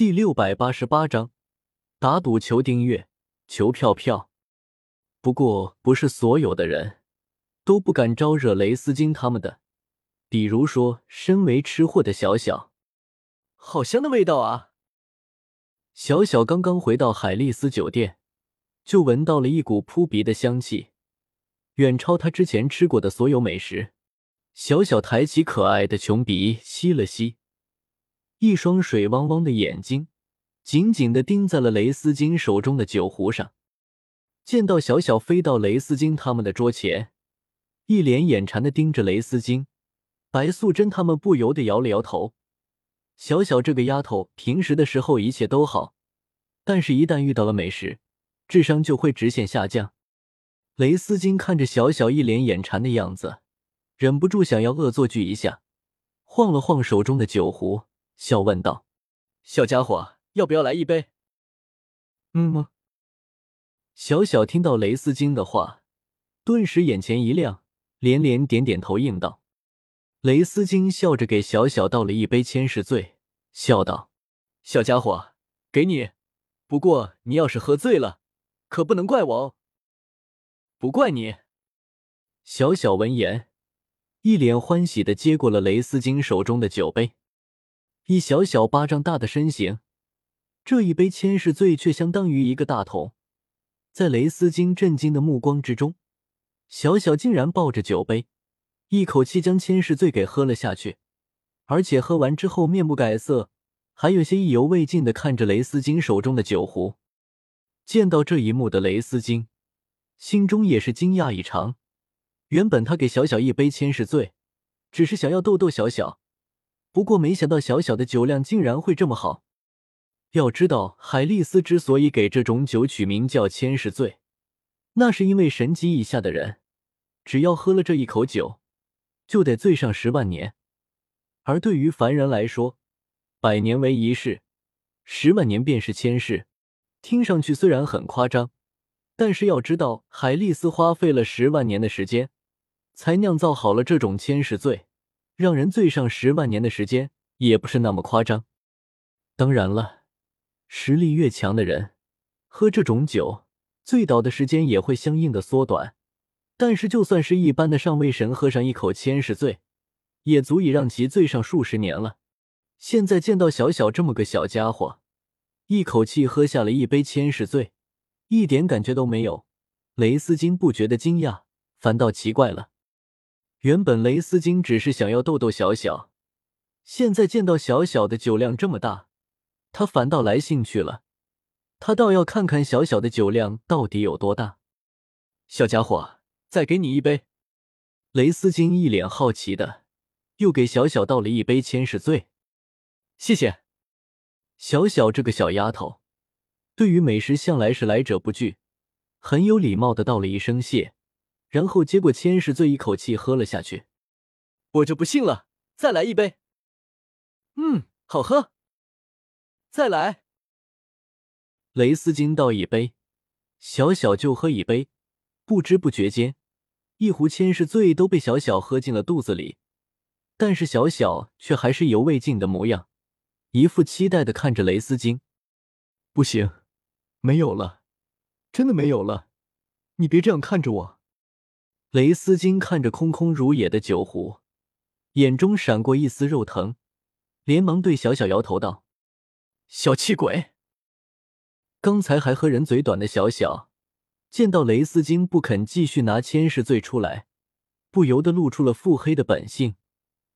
第六百八十八章，打赌求订阅，求票票。不过，不是所有的人都不敢招惹雷斯金他们的。比如说，身为吃货的小小，好香的味道啊！小小刚刚回到海丽丝酒店，就闻到了一股扑鼻的香气，远超他之前吃过的所有美食。小小抬起可爱的穷鼻，吸了吸。一双水汪汪的眼睛紧紧的盯在了雷斯金手中的酒壶上，见到小小飞到雷斯金他们的桌前，一脸眼馋的盯着雷斯金，白素贞他们不由得摇了摇头。小小这个丫头平时的时候一切都好，但是一旦遇到了美食，智商就会直线下降。雷斯金看着小小一脸眼馋的样子，忍不住想要恶作剧一下，晃了晃手中的酒壶。笑问道：“小家伙，要不要来一杯？”“嗯吗？”小小听到雷斯金的话，顿时眼前一亮，连连点点头应道。雷斯金笑着给小小倒了一杯千世醉，笑道：“小家伙，给你。不过你要是喝醉了，可不能怪我哦。”“不怪你。”小小闻言，一脸欢喜的接过了雷斯金手中的酒杯。一小小巴掌大的身形，这一杯千世醉却相当于一个大桶。在雷斯金震惊的目光之中，小小竟然抱着酒杯，一口气将千世醉给喝了下去，而且喝完之后面不改色，还有些意犹未尽的看着雷斯金手中的酒壶。见到这一幕的雷斯金，心中也是惊讶异常。原本他给小小一杯千世醉，只是想要逗逗小小。不过，没想到小小的酒量竟然会这么好。要知道，海丽丝之所以给这种酒取名叫千世醉，那是因为神级以下的人，只要喝了这一口酒，就得醉上十万年。而对于凡人来说，百年为一世，十万年便是千世。听上去虽然很夸张，但是要知道，海丽丝花费了十万年的时间，才酿造好了这种千世醉。让人醉上十万年的时间也不是那么夸张。当然了，实力越强的人喝这种酒，醉倒的时间也会相应的缩短。但是就算是一般的上位神喝上一口千世醉，也足以让其醉上数十年了。现在见到小小这么个小家伙，一口气喝下了一杯千世醉，一点感觉都没有，雷斯金不觉得惊讶，反倒奇怪了。原本雷斯金只是想要逗逗小小，现在见到小小的酒量这么大，他反倒来兴趣了。他倒要看看小小的酒量到底有多大。小家伙，再给你一杯。雷斯金一脸好奇的，又给小小倒了一杯千世醉。谢谢。小小这个小丫头，对于美食向来是来者不拒，很有礼貌的道了一声谢。然后接过千世醉，一口气喝了下去。我就不信了，再来一杯。嗯，好喝。再来。雷斯金倒一杯，小小就喝一杯。不知不觉间，一壶千世醉都被小小喝进了肚子里。但是小小却还是犹未尽的模样，一副期待的看着雷斯金。不行，没有了，真的没有了。你别这样看着我。雷斯金看着空空如也的酒壶，眼中闪过一丝肉疼，连忙对小小摇头道：“小气鬼！”刚才还和人嘴短的小小，见到雷斯金不肯继续拿千世醉出来，不由得露出了腹黑的本性，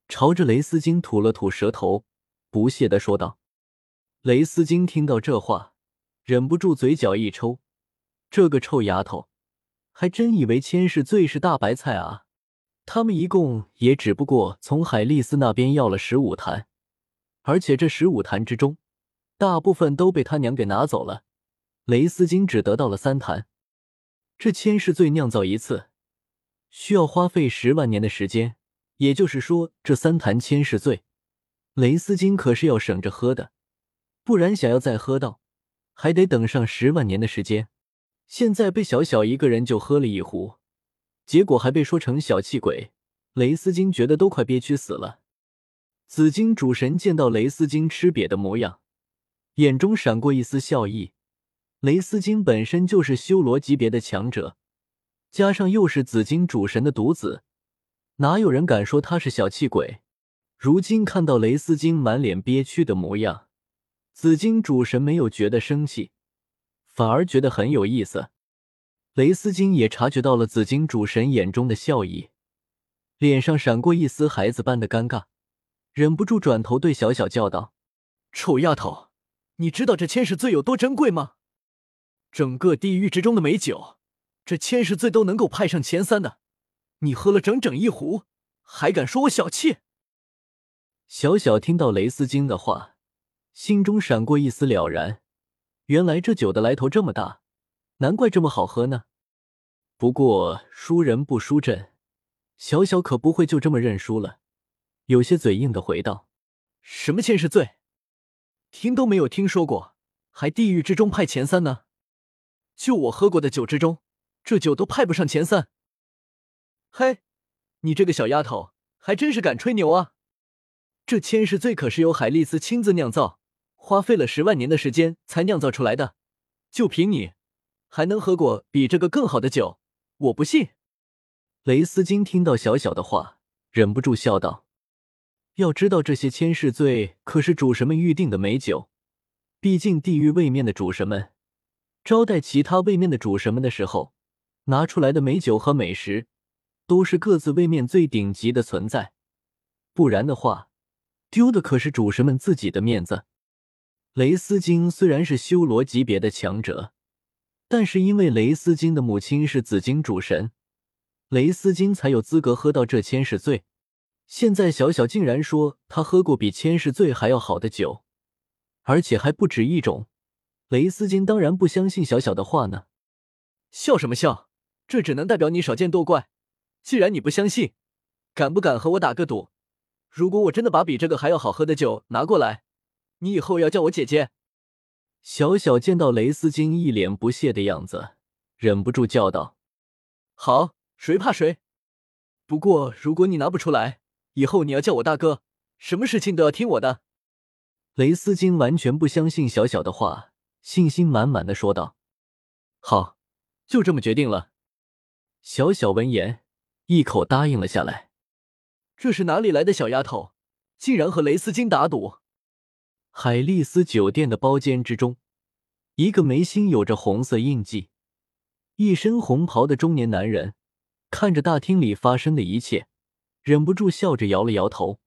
朝着雷斯金吐了吐舌头，不屑的说道：“雷斯金听到这话，忍不住嘴角一抽，这个臭丫头！”还真以为千世醉是大白菜啊！他们一共也只不过从海丽丝那边要了十五坛，而且这十五坛之中，大部分都被他娘给拿走了。雷斯金只得到了三坛。这千世醉酿造一次，需要花费十万年的时间，也就是说，这三坛千世醉，雷斯金可是要省着喝的，不然想要再喝到，还得等上十万年的时间。现在被小小一个人就喝了一壶，结果还被说成小气鬼，雷斯金觉得都快憋屈死了。紫金主神见到雷斯金吃瘪的模样，眼中闪过一丝笑意。雷斯金本身就是修罗级别的强者，加上又是紫金主神的独子，哪有人敢说他是小气鬼？如今看到雷斯金满脸憋屈的模样，紫金主神没有觉得生气，反而觉得很有意思。雷斯金也察觉到了紫金主神眼中的笑意，脸上闪过一丝孩子般的尴尬，忍不住转头对小小叫道：“臭丫头，你知道这千世醉有多珍贵吗？”整个地狱之中的美酒，这千世醉都能够派上前三的，你喝了整整一壶，还敢说我小气？小小听到雷斯金的话，心中闪过一丝了然，原来这酒的来头这么大，难怪这么好喝呢。不过输人不输阵，小小可不会就这么认输了，有些嘴硬的回道：“什么千世醉，听都没有听说过，还地狱之中派前三呢？”就我喝过的酒之中，这酒都派不上前三。嘿，你这个小丫头还真是敢吹牛啊！这千世醉可是由海丽丝亲自酿造，花费了十万年的时间才酿造出来的。就凭你，还能喝过比这个更好的酒？我不信。雷斯金听到小小的话，忍不住笑道：“要知道，这些千世醉可是主神们预定的美酒，毕竟地狱位面的主神们。”招待其他位面的主神们的时候，拿出来的美酒和美食，都是各自位面最顶级的存在。不然的话，丢的可是主神们自己的面子。雷斯金虽然是修罗级别的强者，但是因为雷斯金的母亲是紫金主神，雷斯金才有资格喝到这千世醉。现在小小竟然说他喝过比千世醉还要好的酒，而且还不止一种。雷斯金当然不相信小小的话呢，笑什么笑？这只能代表你少见多怪。既然你不相信，敢不敢和我打个赌？如果我真的把比这个还要好喝的酒拿过来，你以后要叫我姐姐。小小见到雷斯金一脸不屑的样子，忍不住叫道：“好，谁怕谁？不过如果你拿不出来，以后你要叫我大哥，什么事情都要听我的。”雷斯金完全不相信小小的话。信心满满的说道：“好，就这么决定了。”小小闻言，一口答应了下来。这是哪里来的小丫头，竟然和雷斯金打赌？海丽丝酒店的包间之中，一个眉心有着红色印记、一身红袍的中年男人，看着大厅里发生的一切，忍不住笑着摇了摇头。